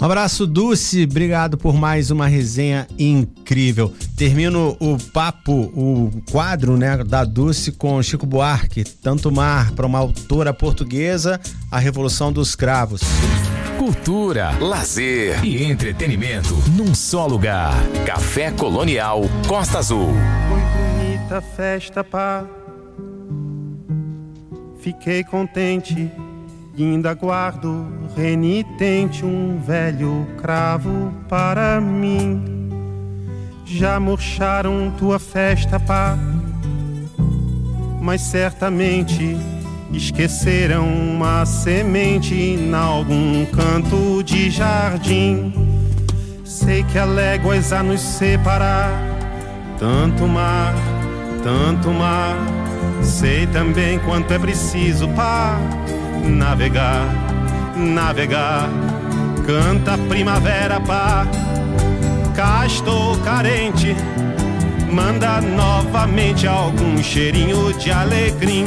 um abraço, Dulce. Obrigado por mais uma resenha incrível. Termino o papo, o quadro né, da Dulce com Chico Buarque, Tanto Mar, para uma autora portuguesa, A Revolução dos Cravos. Cultura, lazer e entretenimento num só lugar. Café Colonial Costa Azul. Foi bonita festa, pá. Fiquei contente ainda guardo renitente um velho cravo para mim. Já murcharam tua festa, pá, mas certamente esqueceram uma semente em algum canto de jardim. Sei que há léguas a nos separar, tanto mar, tanto mar. Sei também quanto é preciso, pá navegar, navegar. Canta primavera, pá. Cá estou carente. Manda novamente algum cheirinho de alegria.